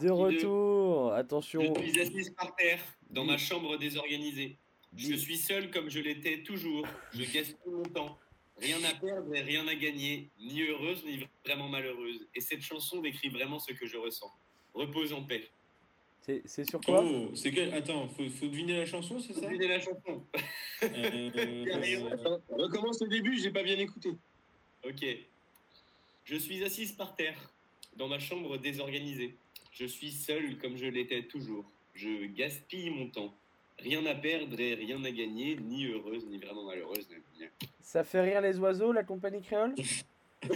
De retour, attention. Je suis assise par terre, dans ma chambre désorganisée. Je suis seul comme je l'étais toujours. Je gaspille mon temps. Rien à perdre et rien à gagner, ni heureuse ni vraiment malheureuse. Et cette chanson décrit vraiment ce que je ressens. Repose en paix. C'est sur quoi Oh, c'est quel... Attends, faut, faut deviner la chanson, c'est ça Devinez la chanson. Euh, Attends, recommence au début, j'ai pas bien écouté. Ok. Je suis assise par terre, dans ma chambre désorganisée. Je suis seule comme je l'étais toujours. Je gaspille mon temps. Rien à perdre et rien à gagner, ni heureuse ni vraiment malheureuse. Ça fait rire les oiseaux, la compagnie créole?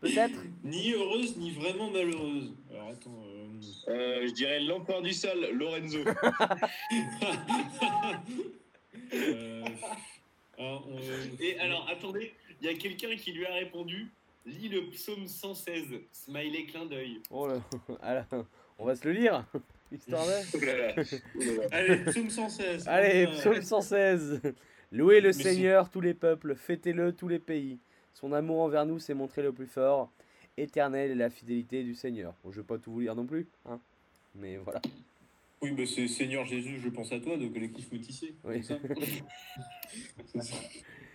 Peut-être? Ni heureuse, ni vraiment malheureuse. Alors attends. euh, Euh, je dirais l'empereur du sale, Lorenzo. euh, ah, on- Et alors, attendez, il y a quelqu'un qui lui a répondu? Lis le psaume 116, smiley clin d'œil. Oh là, alors, on va se le lire Histoire de... Oh. Oh. Allez, psaume 116. Allez, Euh, psaume 116 Louez le Mais Seigneur, tous les peuples, fêtez-le, tous les pays. Son amour envers nous s'est montré le plus fort. Éternelle est la fidélité du Seigneur. Bon, je vais pas tout vous lire non plus, hein. Mais voilà. Oui, bah c'est Seigneur Jésus, je pense à toi, de collectif métissé. Oui. ça ça.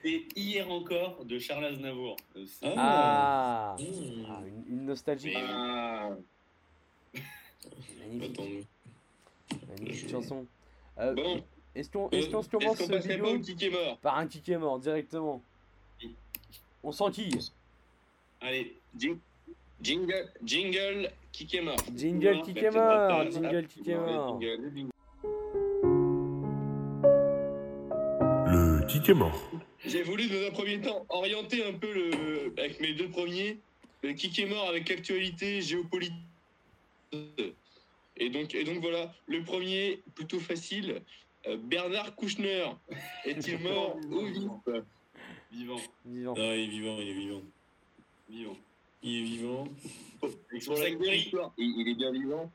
Et hier encore de Charles Aznavour. Euh, c'est- Ah, Mmh. Ah, une, une nostalgie. Mais- Ah, Magnifique, magnifique je- chanson. Euh, bon, Est-ce qu'on est-ce qu'on se commence ce pas kick est mort par un kick est mort directement On s'enquille. Allez, Jing- Jingle, jingle, kick est mort. Jingle kick est mort, jingle kick est mort. Le kick est mort. J'ai voulu dans un premier temps orienter un peu le, avec mes deux premiers, le kick est mort avec actualité géopolitique. Et donc, et donc voilà, le premier, plutôt facile, euh, Bernard Kouchner est-il mort ou vif vivant, Vivant. Non, il est vivant, il est vivant. vivant. Il est vivant. Son Pour la histoire, il, il est bien vivant.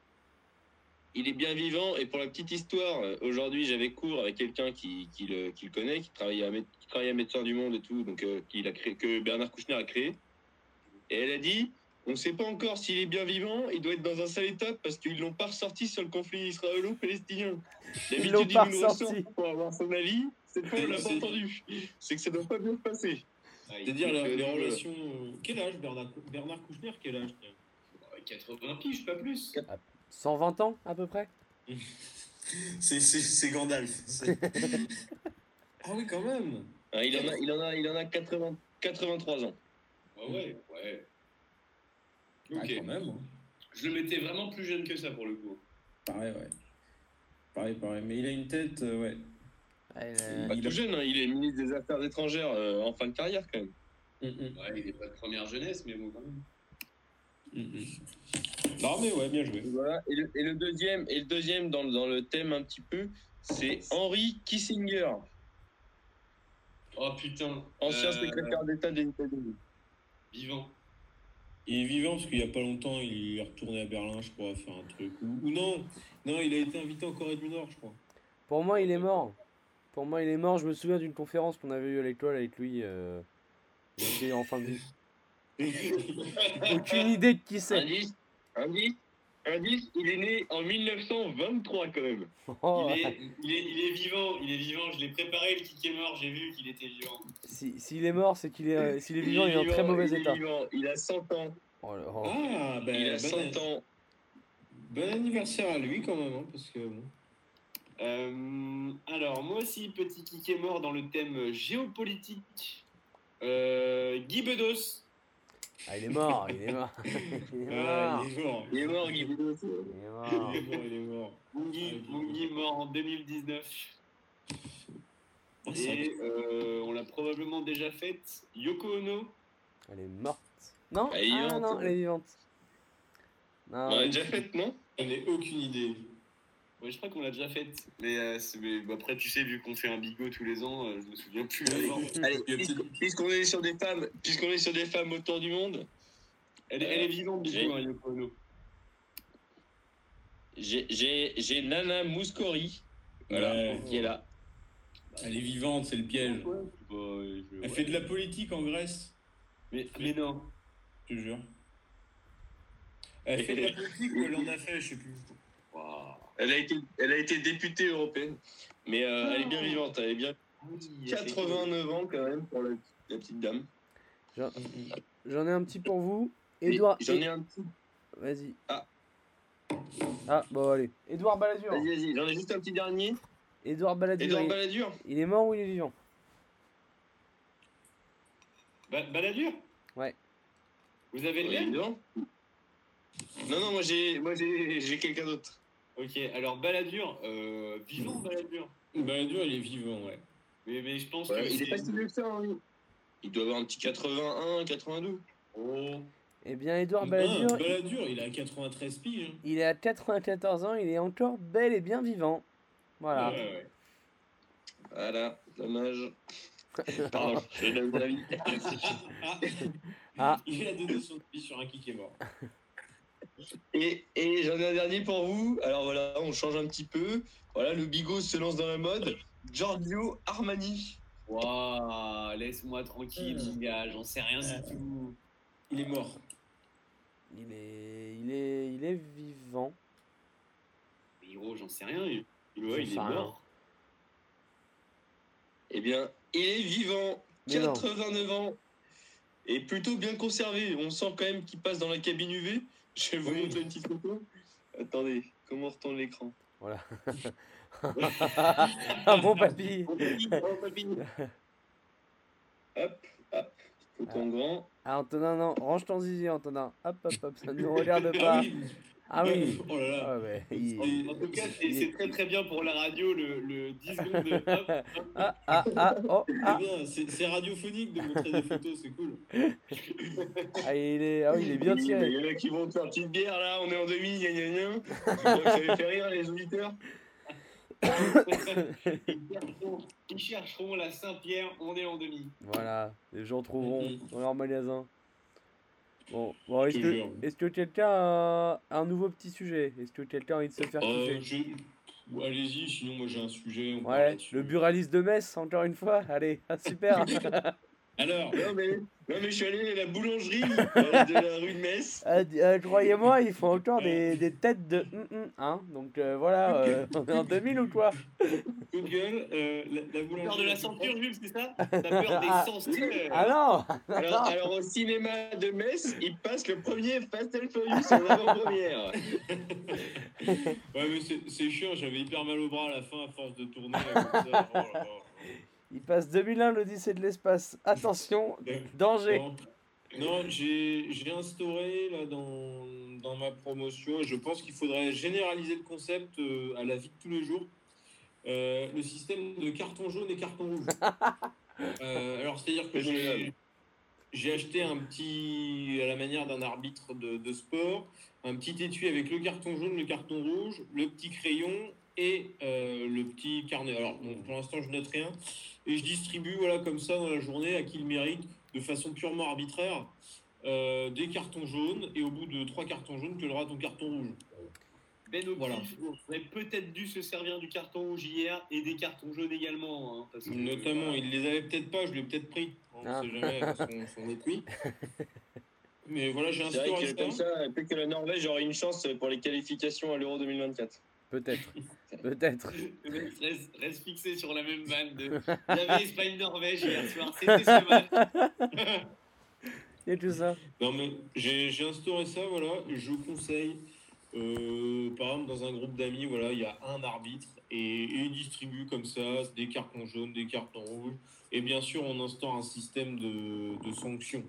Il est bien vivant et pour la petite histoire, euh, aujourd'hui j'avais cours avec quelqu'un qui, qui, le, qui le connaît, qui travaille à, qui travaille à Médecins du Monde et tout, donc euh, qu'il a créé, que Bernard Kouchner a créé. Et elle a dit, on ne sait pas encore s'il est bien vivant, il doit être dans un sale état parce qu'ils l'ont pas ressorti sur le conflit israélo-palestinien. Ils l'ont D'habitude, pas il nous ressorti. ressort pour avoir son avis, cette fois on l'a pas C'est- entendu. C'est que ça doit pas bien se passer. C'est-à-dire la- les Euh, relations. euh, Quel âge Bernard, Bernard Kouchner Quel âge tiens? 80 piges, pas plus. 120 ans à peu près? C'est- C'est c'est Gandalf. ah oui, quand même. Ah, il, en a, il, en a, il en a 80, 83 ans. Ah ouais, ouais. Ah, Ok. quand même. hein. Je le mettais vraiment plus jeune que ça pour le coup. Pareil, ouais. Pareil, pareil. Mais il a une tête, euh, ouais. Ouais, euh, Pas Il tout a- jeune, hein, il est ministre des Affaires étrangères euh, en fin de carrière quand même. Mm, mm, Ouais, il n'est pas de première jeunesse, mais bon, quand même. mm. Non, mais ouais, bien joué. Voilà. Et, le, et le deuxième, et le deuxième dans, le- dans le thème un petit peu, c'est Henry Kissinger, Oh putain. ancien Euh, secrétaire d'État des États-Unis. Vivant. Il est vivant parce qu'il n'y a pas longtemps, il est retourné à Berlin, je crois, faire un truc. Ou, ou non, non, il a été invité en Corée du Nord, je crois. Pour moi, il est mort. Pour moi, il est mort. Je me souviens d'une conférence qu'on avait eue à l'école avec lui. Euh... il était en fin de vie. Aucune idée de qui c'est. Indice, indice, indice, il est né en 1923 quand même. Oh, Il, est, il, est, il est vivant, il est vivant. Je l'ai préparé, le kick est mort, j'ai vu qu'il était vivant. si- S'il est mort, c'est qu'il est, euh, s'il est vivant, il est en très mauvais il est état. vivant, il a 100 ans. Oh oh. Ah, ben, il a bon, 100 ans. bon anniversaire à lui quand même, hein, parce que bon. Euh, alors, moi aussi, petit kick est mort dans le thème géopolitique. Euh, Guy Bedos. Ah, il est mort, il est mort. il est Ah, mort. il est mort. Il est mort, Guy Bedos. Il est mort. il est mort. Mon Guy, Ah, mort en 2019. Ah, c'est vrai Et euh, on l'a probablement déjà faite. Yoko Ono. Elle est morte. Non Elle est Ah vivante. non, elle est vivante. Non, On l'a déjà fait, non? J'en ai aucune idée. Ouais, je crois qu'on l'a déjà faite. Mais, euh, mais, bah, après, tu sais, vu qu'on fait un bigot tous les ans, euh, je me souviens plus. Allez, puisqu'on est sur des femmes, puisqu'on est sur des femmes autour du monde, Elle, est- elle est vivante, du coup, hein, Yoko Ono. j'ai- j'ai j'ai Nana Mouskouri, voilà, Ouais. qui est là. Elle est vivante, c'est le piège. Ouais, bah, euh, je- Elle fait de la politique en Grèce, Mais, mais non. je te jure. Elle fait de la politique ou elle en a fait, je sais plus. Waouh. Elle a été, elle a été députée européenne. Mais euh, elle est bien vivante, elle est bien. Oui, 89 ans quand même pour la, la petite dame. J'en ai un petit pour vous. Edouard. J'en ai un petit. Vas-y. Ah. Ah, bon, allez. Edouard Balladur. Vas-y, vas-y, j'en ai juste un petit dernier. Edouard Balladur. Edouard il- Balladur. il est mort ou il est vivant? Ba- Balladur? Ouais. Vous avez le même. Non, non, moi j'ai, moi j'ai, j'ai quelqu'un d'autre. Ok, alors Balladur, euh, vivant Balladur. Balladur, il est vivant, ouais. Mais, mais je pense Ouais, que il est c'est- pas si vieux que ça, hein, lui. Il doit avoir un petit 81, 82. Oh. Eh bien, Edouard Non, Balladur, Balladur, il a 93 piges. hein. il est à 94 ans, il est encore bel et bien vivant. Voilà. Ouais, ouais. Voilà, dommage. Pardon, je donne mon avis. Ah. Il a donné son vie sur un qui qui est mort. Et, et j'en ai un dernier pour vous. Alors voilà, on change un petit peu. Voilà, le bigot se lance dans la mode. Giorgio Armani. Waouh, laisse-moi tranquille, Hmm. mon gars, j'en sais rien du tout. Il est mort. Il est, il est, il est vivant. Mais gros, j'en sais rien. Il, ouais, est mort. Eh bien, il est vivant, Mais non. 89 ans, et plutôt bien conservé. On sent quand même qu'il passe dans la cabine UV. Je vais vous Oui. montrer une petite photo. Attendez, comment on retourne l'écran Voilà. ah bon papy. Oh, papy, papy. Hop, hop, photo en grand. Ah Antonin, non, range ton zizi Antonin. Hop, hop, hop, ça ne nous regarde Ah pas. oui. Ah oui. Oh là là. Ah ouais, il- En, en tout cas, c'est c'est très très bien pour la radio, le, le 10 secondes de hop, hop. Ah, ah, ah, oh, C'est ah. c'est radiophonique de montrer des photos, c'est cool. Ah, il est, ah oui, il est bien Il y en a qui vont te faire une petite bière là, on est en demi, gna gna gna. Je crois que Ça les fait rire les auditeurs. Ils chercheront- la Saint-Pierre, on est en demi. Voilà, les gens trouveront Mhm. dans leur magasin. Bon, bon est-ce que, quelqu'un a un nouveau petit sujet? Est-ce que quelqu'un a envie de se faire Euh, kiffer? je- Allez-y, sinon moi j'ai un sujet. on Ouais, le buraliste de Metz, encore une fois. Allez, ah, super. Alors, Non mais, non mais je suis allé à la boulangerie euh, de la rue de Metz. Ah, euh, Croyez-moi, ils font encore des, des têtes de hein. Donc euh, voilà, euh, on est en 2000 ou quoi? Google, euh, la, la T'as boulangerie. peur de la censure, Jules, c'est ça? T'as peur Ah. des censures Ah non Alors, alors au cinéma de Metz, il passe le premier Fast and Furious en avant-première. Ouais, mais c'est- c'est chiant, j'avais hyper mal au bras à la fin à force de tourner. là, comme ça. Oh là là. Il passe 2001, l'Odyssée de l'espace. Attention, danger Non, non j'ai instauré là dans, dans ma promotion, je pense qu'il faudrait généraliser le concept euh, à la vie de tous les jours, euh, le système de carton jaune et carton rouge. Euh, alors, c'est-à-dire que j'ai acheté un petit, à la manière d'un arbitre de, de sport, un petit étui avec le carton jaune, le carton rouge, le petit crayon et euh, le petit carnet. Alors, bon, pour l'instant, je note rien. Et je distribue, voilà, comme ça, dans la journée, à qui le mérite, de façon purement arbitraire, euh, des cartons jaunes. Et au bout de trois cartons jaunes, tu auras ton carton rouge. Ben au Voilà. on aurait peut-être dû se servir du carton rouge hier et des cartons jaunes également. hein, parce que- Notamment, il les avait peut-être pas, je l'ai peut-être pris. On ne Ah. sait jamais, son, son étui. Mais voilà, j'ai instauré que comme ça. ça, peut-être que la Norvège aurait une chance pour les qualifications à l'Euro 2024. Peut-être. Peut-être. Reste, reste fixé sur la même vanne de. Il y avait Espagne-Norvège hier soir, c'était ce match. Et tout ça. Non, mais j'ai j'ai instauré ça, voilà. Je conseille, euh, par exemple, dans un groupe d'amis, voilà, il y a un arbitre et, et il distribue comme ça des cartons jaunes, des cartons rouges. Et bien sûr, on instaure un système de, de sanctions.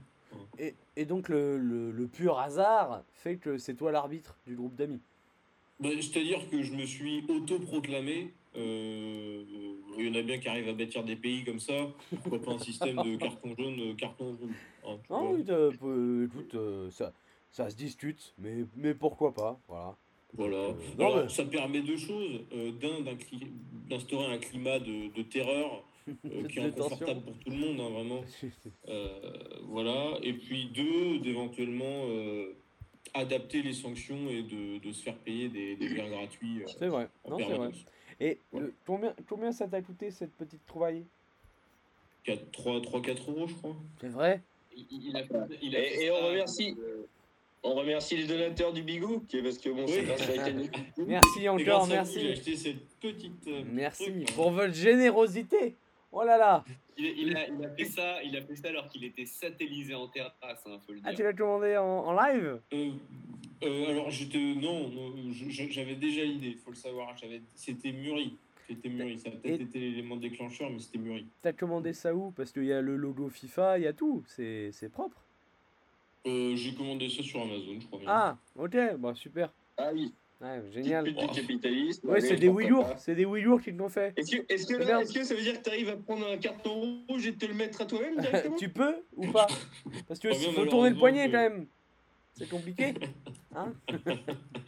Et, et donc le, le- le pur hasard fait que c'est toi l'arbitre du groupe d'amis. Bah, C'est-à-dire que je me suis auto-proclamé. euh, il y en a bien qui arrivent à bâtir des pays comme ça. Pourquoi pas un système de carton jaune, euh, carton rouge hein, Ah oui, peu- écoute, euh, ça, ça se discute, mais, mais pourquoi pas, voilà. Voilà. Euh, non, Alors, mais- ça permet deux choses. Euh, D'un, d'instaurer un climat de, de terreur euh, qui est inconfortable pour tout le monde, hein, vraiment. Euh, voilà. Et puis deux, d'éventuellement euh, adapter les sanctions et de, de se faire payer des, des biens gratuits euh, C'est vrai, en non, c'est vrai. permanence. Et euh, combien, combien ça t'a coûté cette petite trouvaille? 3-4 euros, je crois. C'est vrai? Il, il a fait, il a Et- on remercie- euh, On remercie les donateurs du Bigou, qui est parce que bon, c'est grâce à Merci encore, J'ai merci. acheté cette petite. euh, Merci truc. pour votre générosité. Oh là là. Il, il a, il a fait ça, il a fait ça alors qu'il était satellisé en terrasse, hein, faut le dire. Ah, tu l'as commandé en, en live? Euh, euh, alors j'étais non, non, j'avais déjà l'idée, faut le savoir. J'avais, c'était mûri, c'était mûri. Ça a peut-être été l'élément déclencheur, mais c'était mûri. T'as commandé ça où? Parce qu'il y a le logo FIFA, il y a tout. C'est c'est propre. Euh, j'ai commandé ça sur Amazon, je crois. bien. Ah, ok, bah super. Ah oui, Ouais, petite génial. du capitalisme. Ouais, allez, c'est des Ouïghours. C'est des Ouïghours qui te l'ont fait. Est-ce que, est-ce, que là, que ça veut dire que tu arrives à prendre un carton rouge et te le mettre à toi-même directement tu peux ou pas Parce que il bien, faut tourner le poignet que- quand même. C'est compliqué. Hein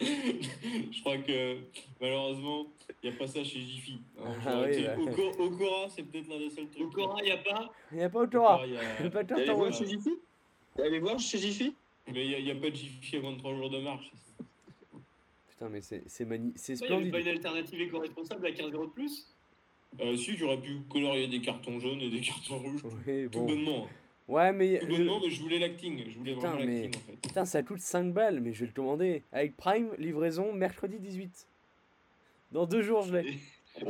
je crois que malheureusement, il n'y a pas ça chez Jiffy. Hein, Ah oui, bah. Okora- Okora, c'est peut-être l'un des seuls trucs. Au Cora, il n'y a pas. Il n'y a pas. Okora, il y a- Il n'y a pas de carton voir chez Jiffy T'es allé voir chez Jiffy Mais il n'y a, pas de Jiffy à 23 jours de marche. Putain, mais c'est c'est magni- c'est Il n'y avait pas splendide. une alternative éco-responsable à 15 euros de plus? Euh, si, j'aurais pu colorier des cartons jaunes et des cartons rouges. Oui, Tout bon. bonnement. Ouais, mais. Tout bonnement, mais je voulais l'acting. Je voulais Putain, vraiment mais- l'acting en fait. Putain, ça coûte 5 balles, mais je vais le commander. Avec Prime, livraison mercredi 18. Dans deux jours, je l'ai.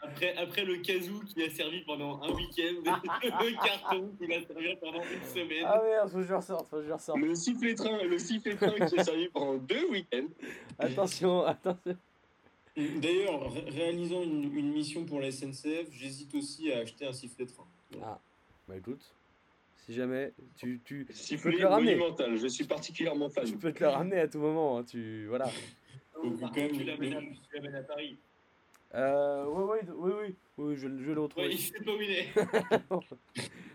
après, après le casou qui a servi pendant un week-end, le carton qui va servir pendant une semaine. Ah merde, faut que je le ressorte, faut que je ressorte. Le sifflet train, le sifflet train qui est servi pendant deux week-ends. Attention, attention. D'ailleurs, ré- réalisant une, une mission pour la SNCF, j'hésite aussi à acheter un sifflet train. Ah, bah écoute, si jamais, tu, tu, tu peux Sifflet te le ramener. monumental, je suis particulièrement fan. Tu peux te le ramener à tout moment, hein, tu... Voilà. Quand même, contre, tu l'amènes à, le- tu l'amènes à Paris. Euh, ouais, oui, oui, oui, je, je vais le retrouver. Il sait pas où il est.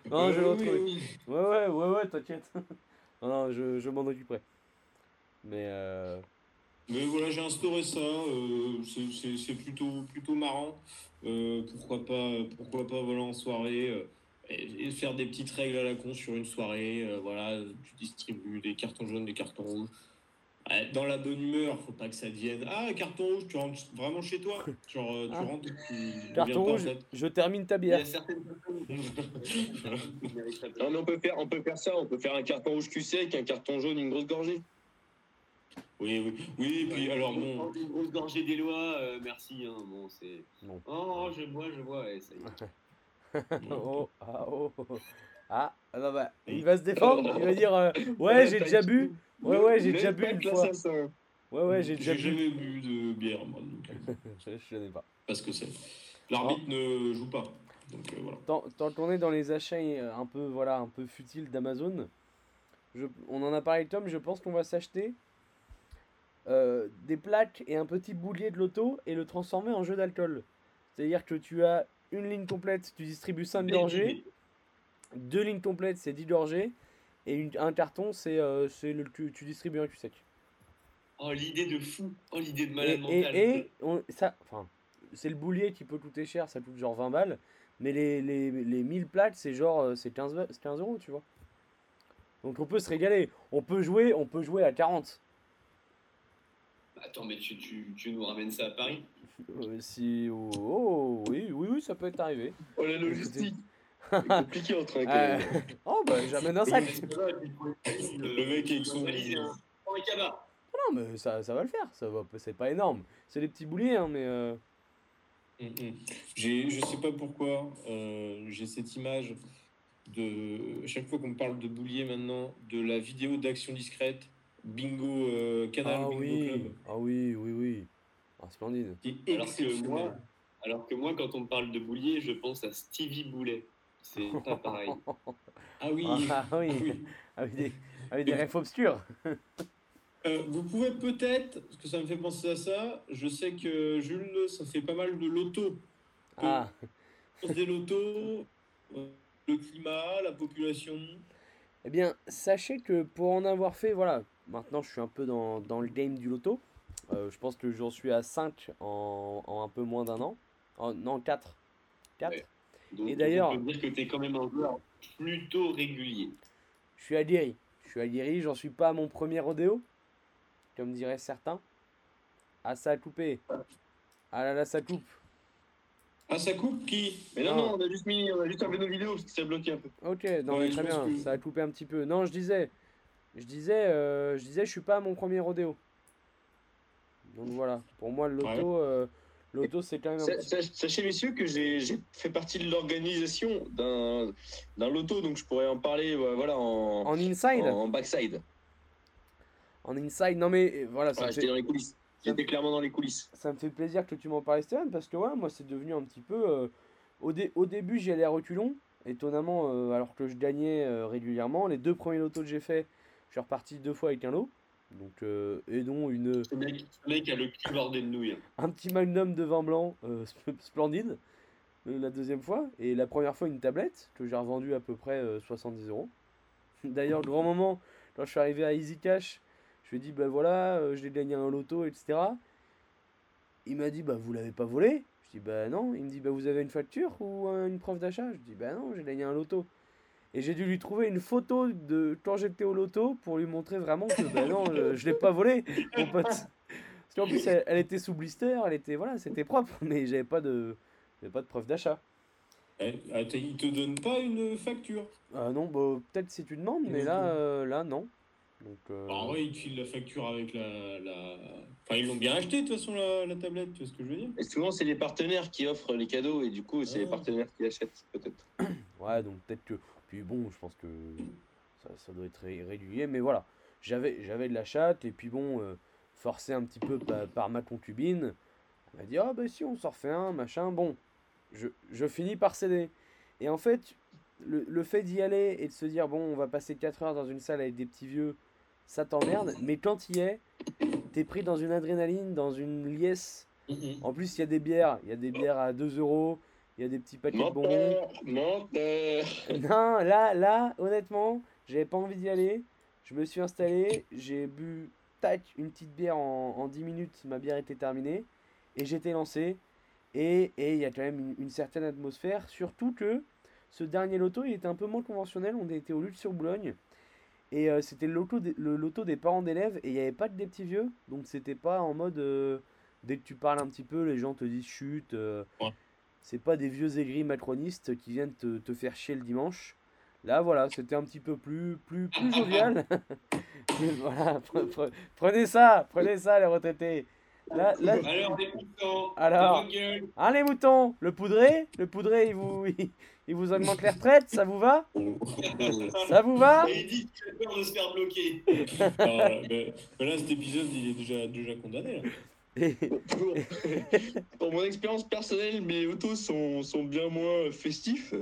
non, je vais le retrouver. oui, oui. Ouais, ouais, ouais, ouais, t'inquiète. non, non, je, je m'en occuperai. Mais, euh... Mais voilà, j'ai instauré ça. euh, c'est- plutôt, plutôt marrant. Euh, pourquoi pas, pourquoi pas voilà, en soirée euh, et, et faire des petites règles à la con sur une soirée. voilà, tu distribues des cartons jaunes, des cartons rouges. Ouais, Dans la bonne humeur, faut pas que ça devienne Ah, carton rouge, tu rentres vraiment chez toi. Genre, euh, tu Ah. rentres, tu carton rouge, je termine ta Il y bière. a certaines. Non, mais on peut, faire, on peut faire ça, on peut faire un carton rouge cul sec, un carton jaune, une grosse gorgée. Oui, oui, oui. Et puis alors bon, Une grosse gorgée des lois, euh, merci. Hein, bon, c'est. Non. Oh, je bois, je bois. ouais, ça y est. oh, ah, oh, oh. Ah, ah non, bah, il va se défendre, il va dire euh, Ouais, j'ai déjà bu. Ouais, ouais, j'ai déjà bu une fois. Ouais, ouais, j'ai déjà j'ai bu. jamais bu de bière, moi. Donc, euh, je, connais pas. parce que c'est. L'arbitre ne joue pas. Donc euh, voilà. Tant, tant qu'on est dans les achats euh, un peu, voilà, un peu futiles d'Amazon, je- on en a parlé Tom, je pense qu'on va s'acheter euh, des plaques et un petit boulier de loto et le transformer en jeu d'alcool. C'est-à-dire que tu as une ligne complète, tu distribues 5 gorgées, deux lignes complètes, c'est 10 gorgées, et une- un carton, c'est euh, c'est le tu, tu distribues un cul sec. Oh, l'idée de fou. Oh, l'idée de Et, malade mental. et, et on- ça, enfin, c'est le boulier qui peut coûter cher, ça coûte genre 20 balles, mais les, les, les 1000 plaques, c'est genre euh, c'est 15, va- c'est 15 euros, tu vois. Donc on peut se régaler. On peut jouer, on peut jouer à 40. Attends, mais tu, tu, tu nous ramènes ça à Paris? Euh, si, oh, oh, oui, oui, oui, ça peut être arrivé. Oh, la logistique. Compliqué entre un Euh, oh bah j'amène un sac. Le mec Prends un cabas. Non mais ça, ça va le faire, ça va, c'est pas énorme. C'est des petits bouliers, hein, mais euh, Mm, mm. J'ai, je sais pas pourquoi, euh, j'ai cette image de chaque fois qu'on me parle de boulier maintenant, de la vidéo d'action discrète, bingo euh, canal ah bingo oui, club, ah oui, oui, oui, ah, splendide. est Alors que moi, alors que moi, quand on me parle de Boulier, je pense à Stevie Boulet. C'est pas pareil. Ah oui. Ah oui, oui. avec des, avec des refs obscurs. Euh, vous pouvez peut-être, parce que ça me fait penser à ça, je sais que Jules, ça fait pas mal de loto. Ah, Des lotos, euh, le climat, la population. eh bien, sachez que pour en avoir fait, voilà, maintenant je suis un peu dans, dans le game du loto. Euh, je pense que j'en suis à 5 en, en un peu moins d'un an. En, non, 4. 4. Ouais. Donc, Et d'ailleurs- on peut dire que tu es quand même un joueur plutôt régulier. Je suis aguerri. Je suis aguerri, j'en suis pas à mon premier rodéo, comme diraient certains. Ah, ça a coupé. Ah là là, ça coupe. Ah, ça coupe qui? Mais non, Non. non, on a juste mis, on a juste enlevé nos vidéos parce que ça bloquait un peu. Ok, non Ouais, mais très bien, que- ça a coupé un petit peu. Non, je disais, Je disais, euh, je disais, je suis pas à mon premier rodéo. Donc voilà, pour moi le loto, euh, l'auto c'est quand même. Petit... Sachez messieurs que j'ai fait partie de l'organisation d'un loto, donc je pourrais en parler voilà en, en inside, en, backside. En inside, non mais voilà. Ça j'étais dans les coulisses. J'étais clairement dans les coulisses. Ça me fait plaisir que tu m'en parles, Stéphane, parce que ouais, moi c'est devenu un petit peu. Euh, au, au, début j'y allais à reculons, étonnamment, alors que je gagnais régulièrement. Les deux premiers lotos que j'ai fait, je suis reparti deux fois avec un lot. Donc, euh, et dont une. Ce mec, mec, a le cul bordé de nouilles. Un petit magnum de vin blanc euh, splendide, euh, la deuxième fois. Et la première fois, une tablette que j'ai revendue à peu près 70 euros. D'ailleurs, le grand moment, quand je suis arrivé à Easy Cash, je lui ai dit, bah voilà, j'ai gagné un loto, etc. Il m'a dit, bah vous l'avez pas volé? Je dis, bah non. Il me dit, bah vous avez une facture ou une preuve d'achat? Je dis, bah non, j'ai gagné un loto. Et j'ai dû lui trouver une photo de quand j'étais au loto pour lui montrer vraiment que ben non, je, je l'ai pas volé, mon pote. Parce qu'en plus, elle, était sous blister, elle était voilà, c'était propre, mais j'avais pas de, pas de preuve d'achat. Ah, il te donne pas une facture? Ah non, bah, peut-être si tu demandes, mais là, euh, là non. Donc, euh... bah, ouais, ils te filent la facture avec la, la... Enfin, ils l'ont bien acheté de toute façon la, la, tablette, tu vois ce que je veux dire? Et souvent, c'est les partenaires qui offrent les cadeaux et du coup, c'est les partenaires qui achètent peut-être. ouais, donc peut-être que bon, je pense que ça, doit être régulier. Mais voilà, j'avais, j'avais de la chatte. Et puis bon, euh, forcé un petit peu par, ma concubine, elle m'a dit Ah, bah si, on s'en refait un, machin. Bon, je, je finis par céder. Et en fait, le, le fait d'y aller et de se dire Bon, on va passer 4 heures dans une salle avec des petits vieux, ça t'emmerde. Mais quand y es, t'es pris dans une adrénaline, dans une liesse. Mm-hmm. En plus, il y a des bières. Il y a des bières à 2 euros. Il y a des petits paquets de bonbons. Non, là, là, honnêtement, j'avais pas envie d'y aller. Je me suis installé, j'ai bu tac, une petite bière en, en 10 minutes, ma bière était terminée. Et j'étais lancé. Et il y a quand même une, certaine atmosphère. Surtout que ce dernier loto, il était un peu moins conventionnel. On était au Lutte sur Boulogne. Et euh, c'était le loto, le loto des parents d'élèves. Et il n'y avait pas que des petits vieux. Donc c'était pas en mode. Euh, dès que tu parles un petit peu, les gens te disent chute. Euh, c'est pas des vieux aigris macronistes qui viennent te, te, faire chier le dimanche. Là, voilà, c'était un petit peu plus, plus, plus jovial. voilà, prenez ça, prenez ça, les retraités. Là, là... Alors, les moutons. Alors, hein, les moutons, le poudré, le poudré, il vous, il, vous augmente les retraites, ça vous va? Ça vous va? Il dit qu'il a peur de se faire bloquer. mais, là, cet épisode, il est déjà, déjà condamné. Là. pour, mon expérience personnelle, mes autos sont, sont bien moins festifs.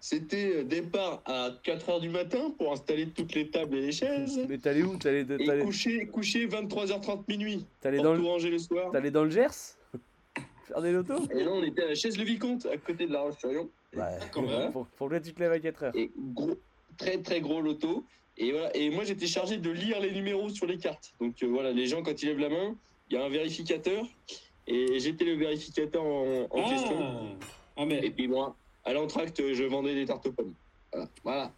C'était départ à 4h du matin pour installer toutes les tables et les chaises. Mais t'allais où t'allais, Et coucher, coucher 23h30 minuit. T'allais dans le... le soir. T'allais dans le Gers Faire des lotos Et non, on était à la chaise Le Vicomte, à côté de la Roche-sur-Yon. Ouais, pour, pour que tu te lèves à 4h. Et gros, très très gros loto. Et, voilà. et moi, j'étais chargé de lire les numéros sur les cartes. Donc euh, voilà, les gens, quand ils lèvent la main, il y a un vérificateur et j'étais le vérificateur en, ah. question. Ah, mais... Et puis moi, à l'entracte, je vendais des tartes aux pommes. Voilà.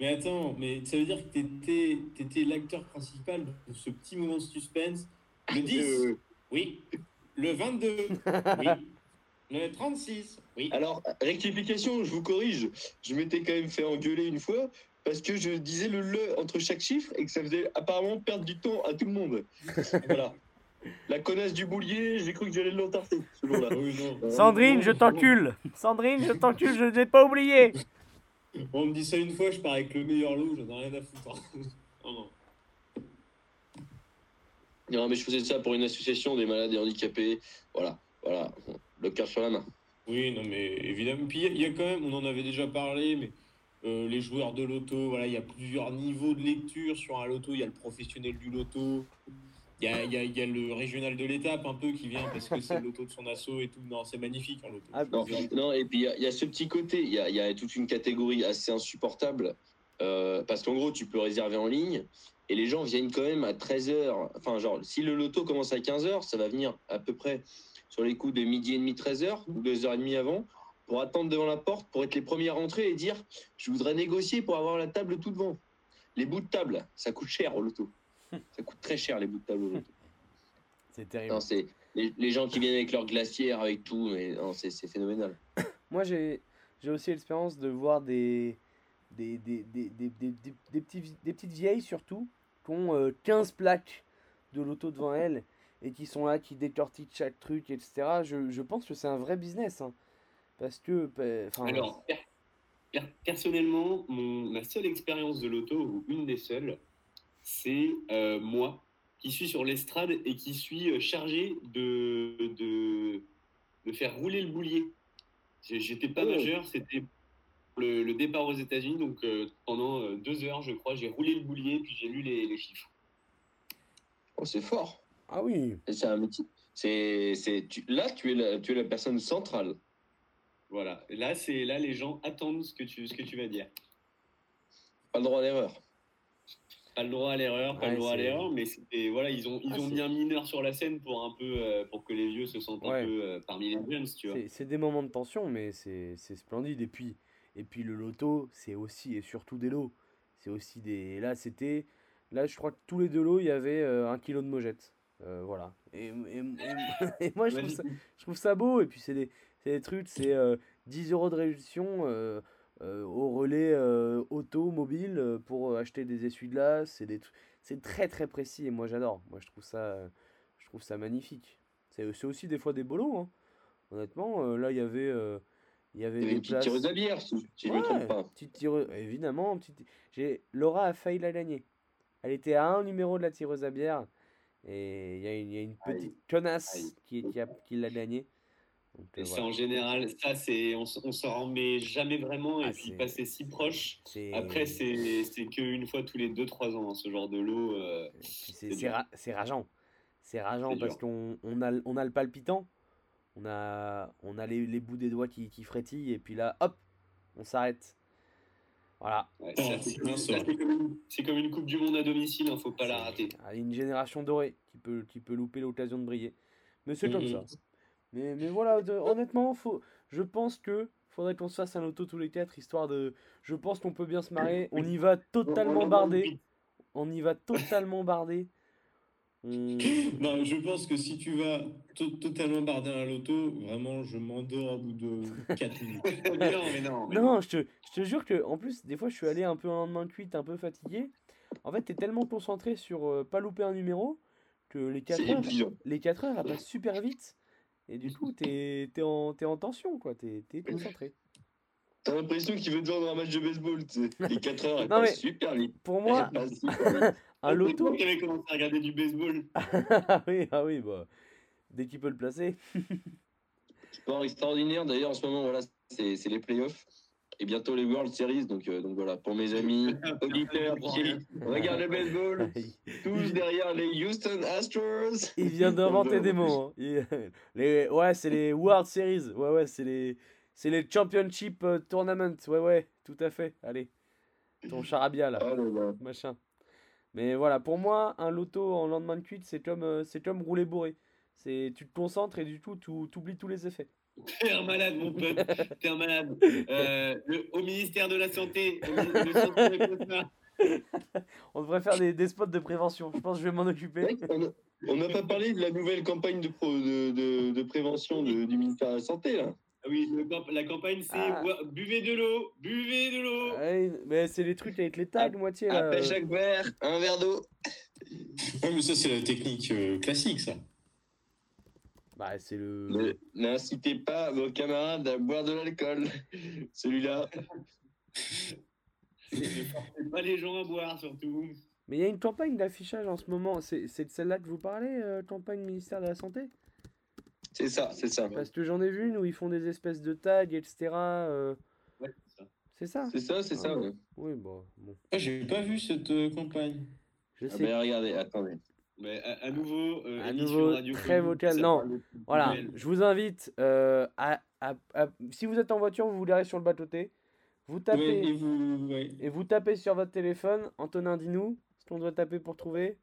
Mais attends, mais ça veut dire que tu étais, l'acteur principal de ce petit moment de suspense. Le 10 euh, Oui. Le 22 Oui. Le 36 Oui. Alors, rectification, je vous corrige. Je m'étais quand même fait engueuler une fois parce que je disais le le entre chaque chiffre et que ça faisait apparemment perdre du temps à tout le monde. voilà. La connaisse du boulier, j'ai cru que j'allais l'entarter ce jour-là. Sandrine, je t'encule Sandrine, je t'encule, je ne l'ai pas oublié On me dit ça une fois, je pars avec le meilleur loup, j'en ai rien à foutre. non, non. Non, mais je faisais ça pour une association des malades et handicapés. Voilà, voilà, le cœur sur la main. Oui, non, mais évidemment. Puis il y, a quand même, on en avait déjà parlé, mais euh, les joueurs de loto, voilà, il y a plusieurs niveaux de lecture sur un loto. Il y a le professionnel du loto, il y a, y, a, y a, le régional de l'étape un peu qui vient parce que c'est l'auto de son assaut et tout. Non, c'est magnifique. Hein, l'auto. Ah, non, non, et puis il y, y, a ce petit côté, il y a, y a, toute une catégorie assez insupportable euh, parce qu'en gros, tu peux réserver en ligne et les gens viennent quand même à 13h. Enfin, genre, si le loto commence à 15h, ça va venir à peu près sur les coups de midi et demi, 13h ou 2h30 avant pour attendre devant la porte pour être les premiers à rentrer et dire je voudrais négocier pour avoir la table tout devant. Les bouts de table, ça coûte cher au loto. Ça coûte très cher les bouts de tableau. c'est terrible. c'est les, gens qui viennent avec leur glacière, avec tout, mais c'est phénoménal. Moi, j'ai aussi l'expérience de voir des, des, des, des, des, des, des- des petits, des petites vieilles surtout, qui ont euh, 15 plaques de loto devant elles et qui sont là, qui décortiquent chaque truc, etc. Je, je pense que c'est un vrai business. hein. parce que. bah, enfin, Alors, per- per- personnellement, mon, ma seule expérience de loto, ou une des seules, c'est euh, moi qui suis sur l'estrade et qui suis euh, chargé de, de, de faire rouler le boulier. J'étais pas Oh. majeur, c'était le, le départ aux États-Unis, donc euh, pendant deux heures, je crois, j'ai roulé le boulier puis j'ai lu les, les chiffres. Oh, c'est fort. Ah oui, C'est un métier. C'est, c'est, tu, là, tu es, la, tu es la personne centrale. Voilà. Là, c'est là les gens attendent ce que tu, ce que tu vas dire. Pas le droit à l'erreur. Pas le droit à l'erreur, pas Ouais, le droit à l'erreur, mais c'était voilà, ils ont ils Ah, ont mis un mineur sur la scène pour un peu euh, pour que les vieux se sentent Ouais. un peu euh, parmi les jeunes, tu vois. c'est des moments de tension, mais c'est splendide. Et puis, et puis le loto, c'est aussi et surtout des lots. C'est aussi des. Là, c'était. Là, je crois que tous les deux lots, il y avait euh, un kilo de mojettes. Euh, voilà. Et, et- et- et moi, je trouve, ça, je trouve ça beau. Et puis, c'est des, des trucs, c'est euh, 10 euros de réduction au relais euh, auto, mobile, euh, pour euh, acheter des essuie-glaces. C'est des c'est très très précis et moi j'adore. Moi, je trouve ça, euh, je trouve ça magnifique. C'est aussi des fois des bolos. hein. Honnêtement, euh, là, il y avait, euh, il y avait une petite places. tireuse à bière, si, si je ne me Ouais, trompe pas. petite tireuse, évidemment. Petite... J'ai... Laura a failli la gagner. Elle était à un numéro de la tireuse à bière. Et il y a une, il y a une Aïe. petite connasse Aïe. qui, qui, a, qui l'a gagné. Donc, euh, Et ça voilà. en général, ça c'est on, on s'en mais jamais vraiment et Ah, puis c'est- passer si proche. C'est... Après c'est c'est qu'une fois tous les 2-3 ans hein, ce genre de lot. euh, c'est, c'est c'est, ra- c'est rageant. C'est rageant C'est parce dur. qu'on on a, on a le palpitant. On a, on a les, les bouts des doigts qui, qui frétillent. Et puis là, hop, on s'arrête. Voilà. ouais, c'est c'est comme, c'est une- c'est comme une coupe du monde à domicile, hein, faut pas la C'est- rater. Une génération dorée qui peut, qui peut louper l'occasion de briller. Mais c'est comme ça. Mais, mais voilà, de- honnêtement, faut, je pense que faudrait qu'on se fasse un auto tous les quatre, histoire de. Je pense qu'on peut bien se marrer. On y va totalement bardé. On y va totalement bardé. Non, je pense que si tu vas to- totalement barder un loto, vraiment, je m'endors au bout de 4 minutes. non, mais non. mais Non, je te, je te jure que, en plus, des fois, je suis allé un peu un lendemain de cuite, un peu fatigué. En fait, t'es tellement concentré sur euh, pas louper un numéro que les 4 C'est heures, les 4 heures, elles passent super vite. Et du coup, t'es es en, en tension, quoi. T'es t'es concentré. T'as l'impression qu'il veut te vendre un match de baseball, tu sais. Les 4 heures, Non, mais- super vite. Pour moi, un loto. qui avais commencé à regarder du baseball. ah oui, ah oui, bah. Dès qu'il peut le placer. Sport extraordinaire. D'ailleurs, en ce moment, voilà, c'est les playoffs. Et bientôt les World Series. Donc, euh, donc voilà, pour mes amis auditeurs qui regardent le baseball, tous derrière les Houston Astros. Il vient d'inventer des mots. hein. Les, ouais, c'est les World Series. Ouais, ouais, c'est les, c'est les Championship euh, Tournament. Ouais, ouais, tout à fait. Allez, ton charabia là, Ah, là, là. machin. Mais voilà, pour moi, un loto en lendemain de cuite, c'est comme, euh, c'est comme rouler bourré. C'est, tu te concentres et du coup, tu oublies tous les effets. T'es un malade, mon pote. T'es un malade. Euh, le- au ministère de la Santé, au le. On devrait faire des, des spots de prévention. Je pense que je vais m'en occuper. On n'a pas parlé de la nouvelle campagne de, pro- de, de, de prévention de- du ministère de la Santé, là. Ah oui, le la campagne, c'est Ah. buvez de l'eau, buvez de l'eau. Ouais, mais c'est les trucs avec les tags, moitié là. Après chaque verre, un verre d'eau. Ouais, mais ça, c'est la technique euh, classique, ça. Bah, c'est le. Ne- N'incitez pas vos camarades à boire de l'alcool. Celui-là. Ne forcez pas les gens à boire, surtout. Mais il y a une campagne d'affichage en ce moment. C'est de celle-là que vous parlez, euh, campagne ministère de la Santé? C'est ça, c'est ça. Parce que j'en ai vu une où ils font des espèces de tags, etc. euh, Ouais, c'est ça. C'est ça? C'est ça, ouais. Oui, bon, bon. Ah, j'ai pas vu cette euh, campagne. Je Ah sais. ben, regardez, attendez. Mais à, à nouveau, euh, À émission nouveau, radio très vocal. Non. Voilà, je vous invite euh, à, à- à- Si vous êtes en voiture, vous vous garez sur le bateau-té. Vous tapez. Ouais, et vous, ouais. Et vous tapez sur votre téléphone. Antonin, dis-nous ce qu'on doit taper pour trouver.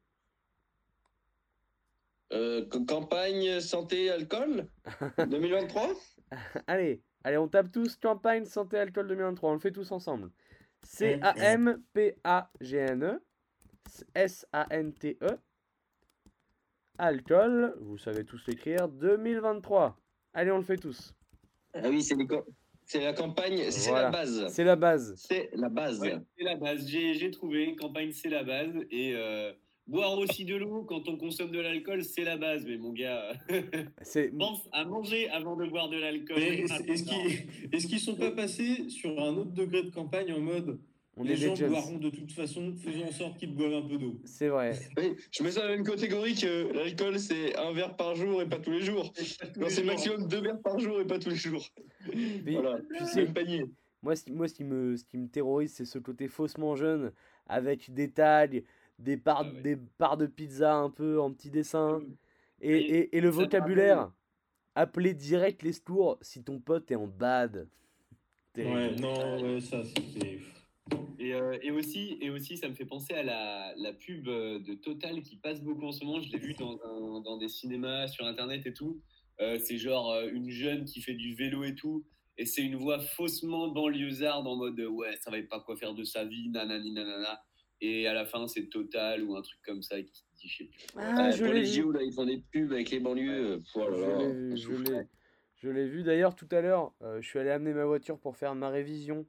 Euh, c- campagne santé alcool 2023 Allez, allez, on tape tous campagne santé alcool 2023. On le fait tous ensemble. C-A-M-P-A-G-N-E. S-A-N-T-E. Alcool, vous savez tous l'écrire, 2023. Allez, on le fait tous. Ah oui, c'est la campagne, c'est Voilà. la base. C'est la base. C'est la base. Ouais, c'est la base. J'ai j'ai trouvé. Campagne, c'est la base. Et euh, boire aussi de l'eau quand on consomme de l'alcool, c'est la base. Mais mon gars, C'est pense à manger avant de boire de l'alcool. Est-ce qu'ils est-ce qu'ils sont pas passés sur un autre degré de campagne en mode on les est gens boiront de toute façon, faisons en sorte qu'ils boivent un peu d'eau. C'est vrai. Oui, je mets ça dans la même catégorie que l'alcool, c'est un verre par jour et pas tous les jours. Non, c'est maximum deux verres par jour et pas tous les jours. Mais Voilà, tu c'est sais, le panier. moi, ce qui, moi ce, qui me, ce qui me terrorise, c'est ce côté faussement jeune, avec des tags, des parts, Ah ouais. des parts de pizza un peu en petits dessins, et, Et et, et le vocabulaire. Appeler direct les secours si ton pote est en bad. Ouais, non, ouais, ça c'était. Et, euh, et aussi, et aussi, ça me fait penser à la, la pub euh, de Total qui passe beaucoup en ce moment. Je l'ai vu dans, un- dans des cinémas, sur Internet et tout. Euh, c'est genre une jeune qui fait du vélo et tout. Et c'est une voix faussement banlieusarde en mode ouais, ça va pas quoi faire de sa vie, nanani nanana. Et à la fin, c'est Total ou un truc comme ça qui dit, je sais plus. Ah, je pour les vu. JO, là, ils font des pubs avec les banlieues. Oh Je l'ai vu, je l'ai. D'ailleurs, tout à l'heure, euh, je suis allé amener ma voiture pour faire ma révision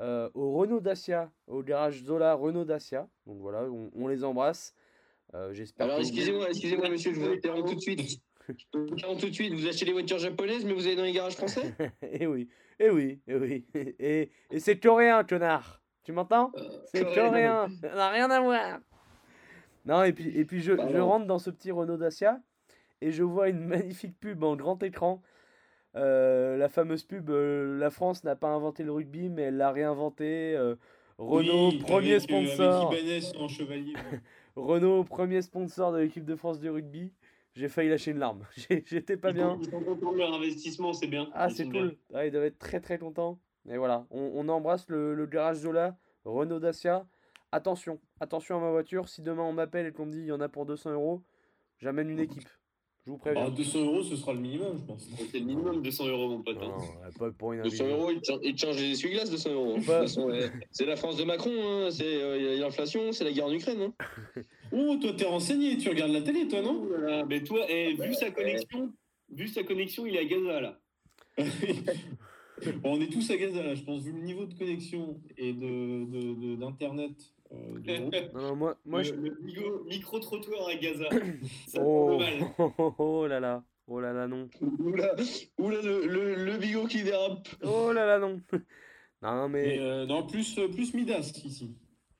euh, au Renault Dacia, au garage Zola Renault Dacia. Donc voilà, on, on les embrasse. Euh, J'espère Alors, excusez-moi, excusez-moi, monsieur, je vous interromps tout de suite. Je vous interromps tout de suite. Vous achetez des voitures japonaises, mais vous allez dans les garages français? Eh oui, eh oui, eh oui. Et, et c'est coréen, connard. Tu m'entends? C'est coréen. Ça n'a rien à voir. Non, et puis, et puis je, je rentre dans ce petit Renault Dacia et je vois une magnifique pub en grand écran. Euh, la fameuse pub euh, La France n'a pas inventé le rugby, mais elle l'a réinventé. euh, Renault, Oui, premier sponsor. Avec Ibanez en chevalier. ouais. Renault, premier sponsor de l'équipe de France de rugby. J'ai failli lâcher une larme. J'étais pas bien. Ils sont contents de leur investissement, c'est bien. Ah, c'est cool. Ah, ils doivent être très très contents. Et voilà, on, on embrasse le, le garage Zola, Renault Dacia. Attention, attention à ma voiture. Si demain on m'appelle et qu'on me dit il y en a pour 200 euros, j'amène une équipe. Je vous préviens. Ah, 200 euros, ce sera le minimum, je pense. C'est le minimum 200 euros, mon pote. Non, hein. non, pas pour une 200 individu. euros, ils te changent les essuie-glaces, 200 euros. hein. De toute Pas-. C'est la France de Macron, hein. c'est euh, l'inflation, c'est la guerre en Ukraine. hein. Oh, toi, t'es renseigné, tu regardes la télé, toi, non? Voilà. Mais toi, eh, vu sa connexion, vu sa connexion, il est à Gaza là. Bon, on est tous à Gaza, là, je pense, vu le niveau de connexion et de, de- de- d'Internet. Euh. Non, non, moi, moi le, je. le micro-trottoir à Gaza. Ça Oh, mal. oh, oh, oh là là. Oh là là, non. Oula, oula le, le, le bigot qui dérape. Oh là là, non. Non, Mais mais euh, non, plus, euh, plus Midas ici.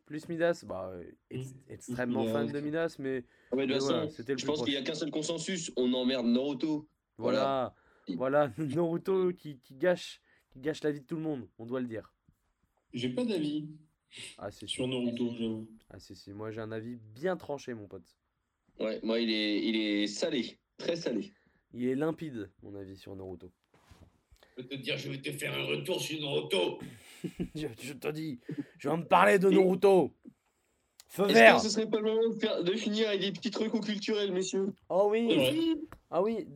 plus Midas, bah, ex- extrêmement Midas. fan de Midas, mais Ah, mais de mais voilà, façon, c'était le je pense qu'il n'y a qu'un seul consensus on emmerde Naruto. Voilà, Voilà. voilà, Naruto qui, qui gâche, qui gâche la vie de tout le monde, on doit le dire. J'ai pas d'avis Ah, c'est sur. Naruto, j'avoue. Ah, si, si, moi j'ai un avis bien tranché, mon pote. Ouais, moi, il est, il est salé, très salé. Il est limpide, mon avis sur Naruto. Je vais te dire, je vais te faire un retour sur Naruto. je, je te dis, je vais me parler de Naruto. Feu Est-ce vert. que ce serait pas le moment de, faire- de finir avec des petits trucs culturels, messieurs? Oh oui, Ouais. ah oui,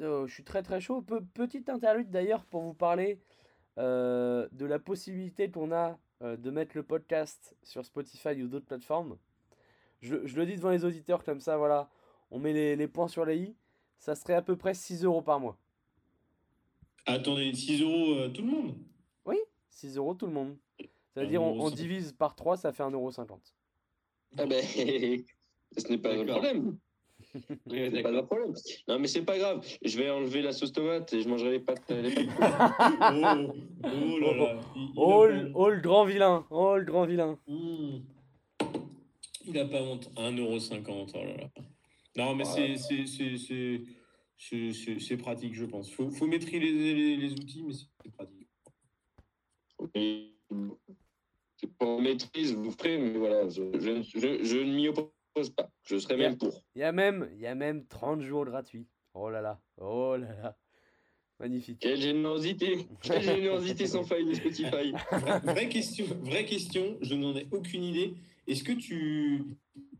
euh, je suis très très chaud. Pe- petite interlude d'ailleurs pour vous parler euh, de la possibilité qu'on a euh, de mettre le podcast sur Spotify ou d'autres plateformes. Je, je le dis devant les auditeurs comme ça, voilà, on met les, les points sur les i. Ça serait à peu près 6 euros par mois. Attendez, 6 euros euh, tout le monde? 6 euros tout le monde. Ça veut Un dire on, on divise par 3, ça fait 1,50€. Ah ben, ce n'est pas le D'accord. problème. Oui, C'est pas problème. Non, mais c'est pas grave. Je vais enlever la sauce tomate et je mangerai les pâtes. Les pâtes. oh, oh là là. Il, Oh, pas- oh, le grand vilain, oh le grand vilain. Mmh. Il a pas honte. 1,50€. Oh là là. Non, mais Ouais. c'est- c'est- c'est- c'est c'est- c'est- c'est pratique, je pense. Faut, faut maîtriser les, les- les outils, mais c'est pratique. Pas en maîtrise, vous ferez, mais voilà, je, je, je, je ne m'y oppose pas. Je serais même pour. Il y a même, il y a même 30 jours gratuits. Oh là là, oh là là. Magnifique. Quelle générosité Quelle générosité sans faille de Spotify Vraie, question, vraie question, je n'en ai aucune idée. Est-ce que tu,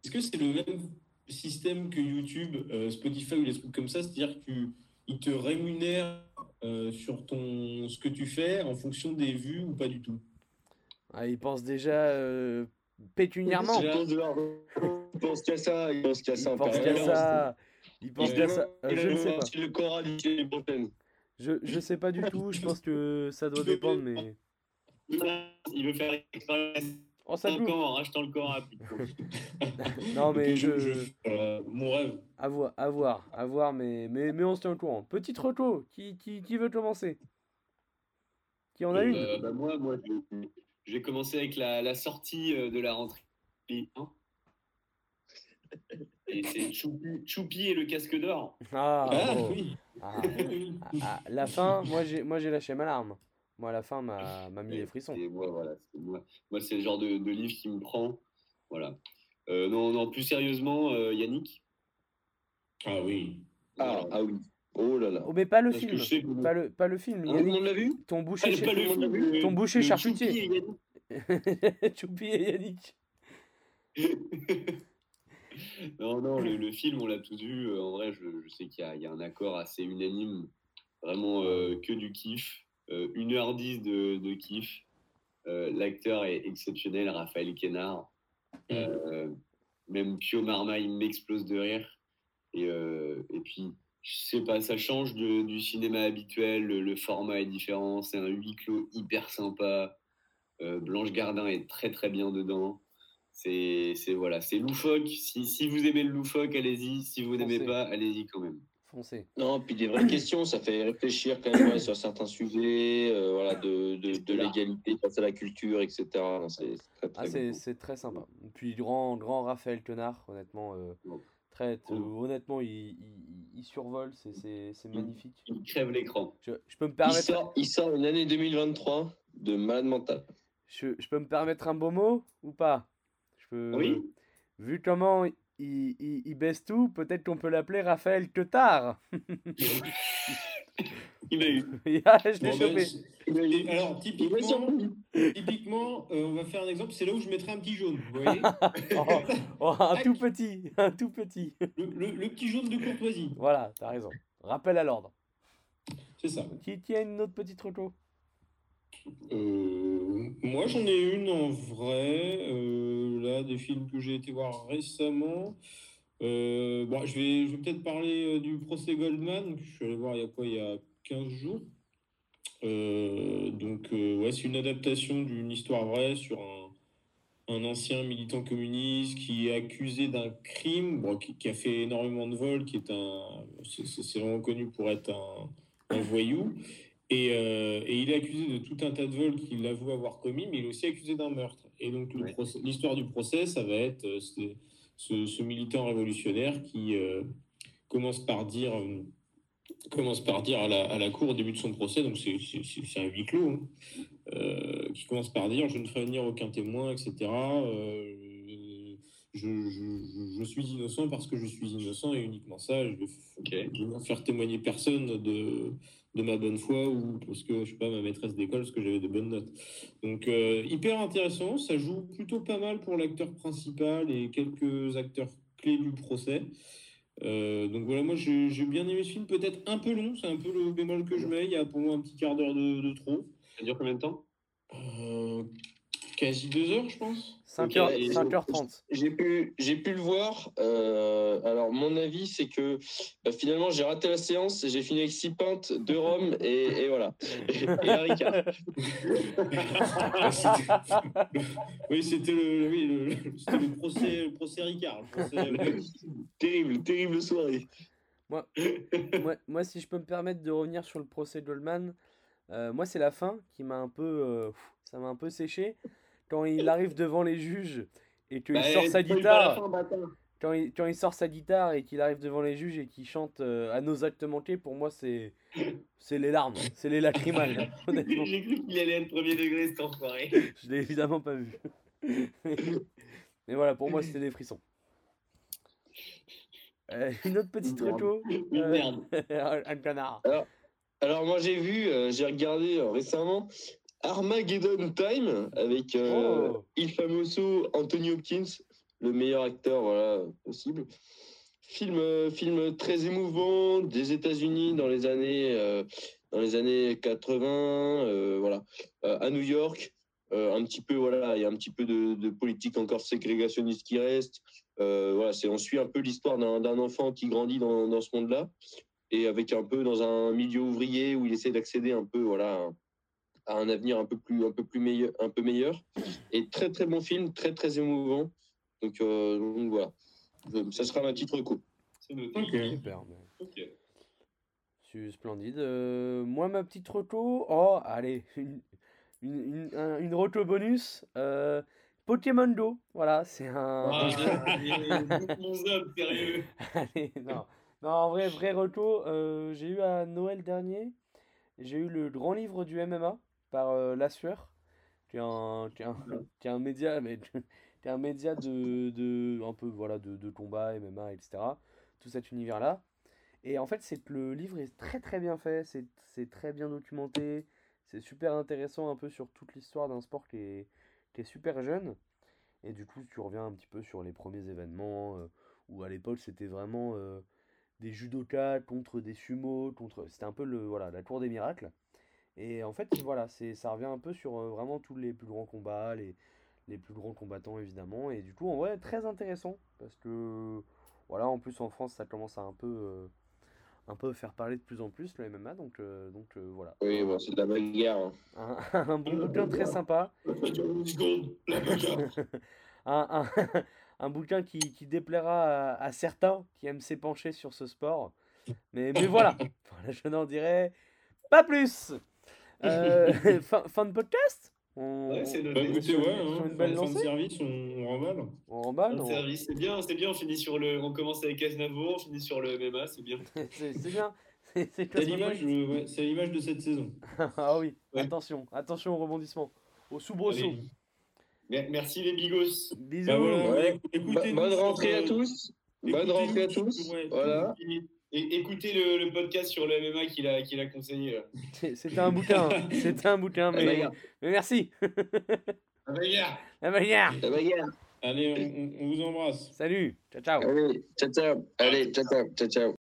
est-ce que c'est le même système que YouTube, euh, Spotify ou les trucs comme ça, c'est-à-dire qu'ils te rémunèrent euh, sur ton ce que tu fais en fonction des vues ou pas du tout? Ah, il pense déjà euh, pécuniairement. Il pense de qu'à ça, il pense qu'à ça en pense qu'à ça. Il pense Il qu'à a- ça. Je ne sais pas. le Coran les. Je, je sais pas du tout, je pense que ça doit dépendre, mais. Il veut faire l'expérience Oh, ça en en rachetant le camp rapide. Non, mais je. je- euh, mon rêve. À voir, à voir, à voir, mais, mais, mais on se tient au courant. Petite reto, qui, qui, qui veut commencer? Qui en a une? Euh, bah, moi, moi je, je vais commencer avec la, la sortie euh, de la rentrée. hein. Et c'est Choupi, Choupi et le casque d'or. Ah, Ah oh. oui. Ah, ah, la fin, moi j'ai moi j'ai lâché ma larme. Moi la fin m'a m'a mis les frissons. Et moi, voilà, c'est moi, moi, c'est le genre de, de livre qui me prend. Voilà. Euh, non, non, plus sérieusement, euh, Yannick? Ah oui. Ah, ah oui. Oh là là. Oh mais pas le film, sais pas le pas le film. Tout le Yannick, monde l'a vu ton Ah, boucher, le chez- ton boucher charcutier. Choupi et Yannick. Non, non, le, le film, on l'a tous vu. Euh, En vrai, je, je sais qu'il y, a- il y a un accord assez unanime. Vraiment euh, que du kiff. Euh, 1h10 de, de kiff. Euh, L'acteur est exceptionnel, Raphaël Quénard. Euh, même Pio Marmaille m'explose de rire. Et, et puis, je sais pas, ça change de- du cinéma habituel. Le, le format est différent. C'est un huis clos hyper sympa. Euh, Blanche Gardin est très très bien dedans. C'est c'est- voilà, c'est loufoque. Si, si vous aimez le loufoque, allez-y. Si vous n'aimez pas, allez-y quand même. Foncez. Non, puis des vraies questions, ça fait réfléchir quand même ouais, sur certains sujets, euh, voilà, de, de, de l'égalité face à la culture, etc. Non, C'est c'est très, très Ah c'est très sympa. Puis grand grand Raphaël Quenard, honnêtement euh, Ouais. Très euh, honnêtement il, il, il survole, c'est Il- magnifique. Il crève l'écran. Je, je peux me Il permettre sort, il sort une année 2023 de malade mental. je, je peux me permettre un beau mot ou pas? Je peux Oui. Vu comment il, il, il baisse tout, peut-être qu'on peut l'appeler Raphaël Quetard. Il m'a eu. Ah, je l'ai Bon, chopé. alors, typiquement, typiquement euh, on va faire un exemple, c'est là où je mettrai un petit jaune. Vous voyez Oh, oh, un tout petit, un tout petit. le, le- le petit jaune de courtoisie. Voilà, t'as raison. Rappel à l'ordre. C'est ça. Qui, a une autre petite reco? Euh, moi, j'en ai une en vrai. euh, là, des films que j'ai été voir récemment. Euh, bon, je vais, je vais peut-être parler euh, du procès Goldman, que je suis allé voir il y a quoi, il y a 15 jours. Euh, donc, euh, ouais, c'est une adaptation d'une histoire vraie sur un, un ancien militant communiste qui est accusé d'un crime, bon, qui, qui a fait énormément de vols, qui est un, c'est vraiment connu pour être un, un voyou. Et, euh, et il est accusé de tout un tas de vols qu'il avoue avoir commis, mais il est aussi accusé d'un meurtre. Et donc Ouais. l'histoire du procès, ça va être ce, militant révolutionnaire qui commence par dire, commence par dire à la, à la cour au début de son procès, donc c'est un huis clos, hein, euh, qui commence par dire je ne ferai venir aucun témoin, etc. euh, je, je- suis innocent parce que je suis innocent et uniquement ça. Je vais Ok. je vais faire témoigner personne de, de ma bonne foi ou parce que je sais pas ma maîtresse d'école parce que j'avais de bonnes notes. Donc euh, hyper intéressant, ça joue plutôt pas mal pour l'acteur principal et quelques acteurs clés du procès. Euh, donc voilà, moi j'ai bien aimé ce film, peut-être un peu long, c'est un peu le bémol que je mets. Il y a pour moi un petit quart d'heure de, de trop. Ça dure combien de temps? Euh, quasi deux heures, je pense. 5h, et- 5h30. J'ai pu, j'ai pu le voir. euh, alors, mon avis, c'est que bah, finalement, j'ai raté la séance et j'ai fini avec six pintes, deux rhum et, et voilà. Et, et un Ricard. oui, c'était le, oui, le, le- c'était le procès, le procès Ricard. le procès- terrible, terrible soirée. moi, moi, si je peux me permettre de revenir sur le procès Goldman, euh, moi, c'est la fin qui m'a un peu. euh, ça m'a un peu séché. Quand il arrive devant les juges et qu'il Bah, sort sa guitare. Quand il, quand il sort sa guitare et qu'il arrive devant les juges et qu'il chante euh, à nos actes manqués, pour moi, c'est c'est les larmes, c'est les lacrymales, honnêtement. J'ai cru qu'il allait être premier degré cet enfoiré. Je l'ai évidemment pas vu. Mais voilà, pour moi, c'était des frissons. Euh, une autre petite reco Une euh, merde. Un canard. Alors, moi, j'ai vu, euh, j'ai regardé récemment Armageddon Time avec euh, Oh. Il Famoso Anthony Hopkins, le meilleur acteur voilà, possible. Film, euh, film très émouvant des États-Unis dans les années, euh, dans les années 80, euh, voilà, à New York. Un petit peu, voilà, il y a un petit peu de, de politique encore ségrégationniste qui reste. Voilà, c'est on suit un peu l'histoire d'un enfant qui grandit dans, dans ce monde-là. et avec un peu dans un milieu ouvrier où il essaie d'accéder un peu voilà à un avenir un peu plus un peu plus meilleur un peu meilleur et très très bon film très très émouvant donc, euh, donc voilà Je- ça sera ma petite reco C'est noté. Ok. Super. C'est splendide. Euh, moi, ma petite roto. Oh, allez, une, une, une, un- une roto bonus. Euh, Pokémon Go. Voilà, c'est un. Ah, mon sérieux. Allez, non. Non, en vrai, vrai roto. euh, j'ai eu à Noël dernier. J'ai eu le grand livre du MMA par euh, La Sueur, qui est un, un, média, mais est un média de, de un peu voilà de, de combat, MMA, etc. Tout cet univers-là. Et en fait, c'est que le livre est très très bien fait, c'est c'est très bien documenté, c'est super intéressant un peu sur toute l'histoire d'un sport qui est, qui est super jeune. Et du coup, tu reviens un petit peu sur les premiers événements, euh, où à l'époque c'était vraiment euh, des judokas contre des sumo, contre... C'était un peu le, voilà, la cour des miracles. Et en fait, voilà, c'est, ça revient un peu sur euh, vraiment tous les plus grands combats, les, les plus grands combattants évidemment. Et du coup, en vrai, très intéressant, parce que voilà, en plus en France, ça commence à un peu, euh, un peu faire parler de plus en plus le MMA, donc, euh, donc voilà. oui bon c'est de la bagarre hein. Un, un bon bouquin très sympa. Un, un, un bouquin qui, qui déplaira à, à certains qui aiment s'épancher sur ce sport. Mais, mais voilà, Voilà, je n'en dirai pas plus. Euh, fin, fin de podcast? On, Ouais, c'est Bah, écoutez, sur- ouais, sur hein, une belle fin de service, on, on remballe. on remballe on- service, c'est bien, c'est bien. On finit sur le, on commence avec Aznavour, on finit sur le MMA, c'est bien. C'est bien. C'est l'image euh, ouais, l'image de cette saison. ah oui, Ouais. attention, attention au rebondissement, au soubresaut. Merci les bigos. Bisous. Bah voilà, Ouais. écoutez-nous bonne rentrée à tous bonne rentrée à tous ouais, voilà Et, écoutez le, le podcast sur le MMA qu'il a, qu'il a conseillé. C'était un bouquin, hein. c'était un bouquin, mais, merci. La bagarre. La bagarre. la bagarre Allez, on- on- on vous embrasse. Salut, ciao ciao. allez ciao ciao allez ciao ciao ciao ciao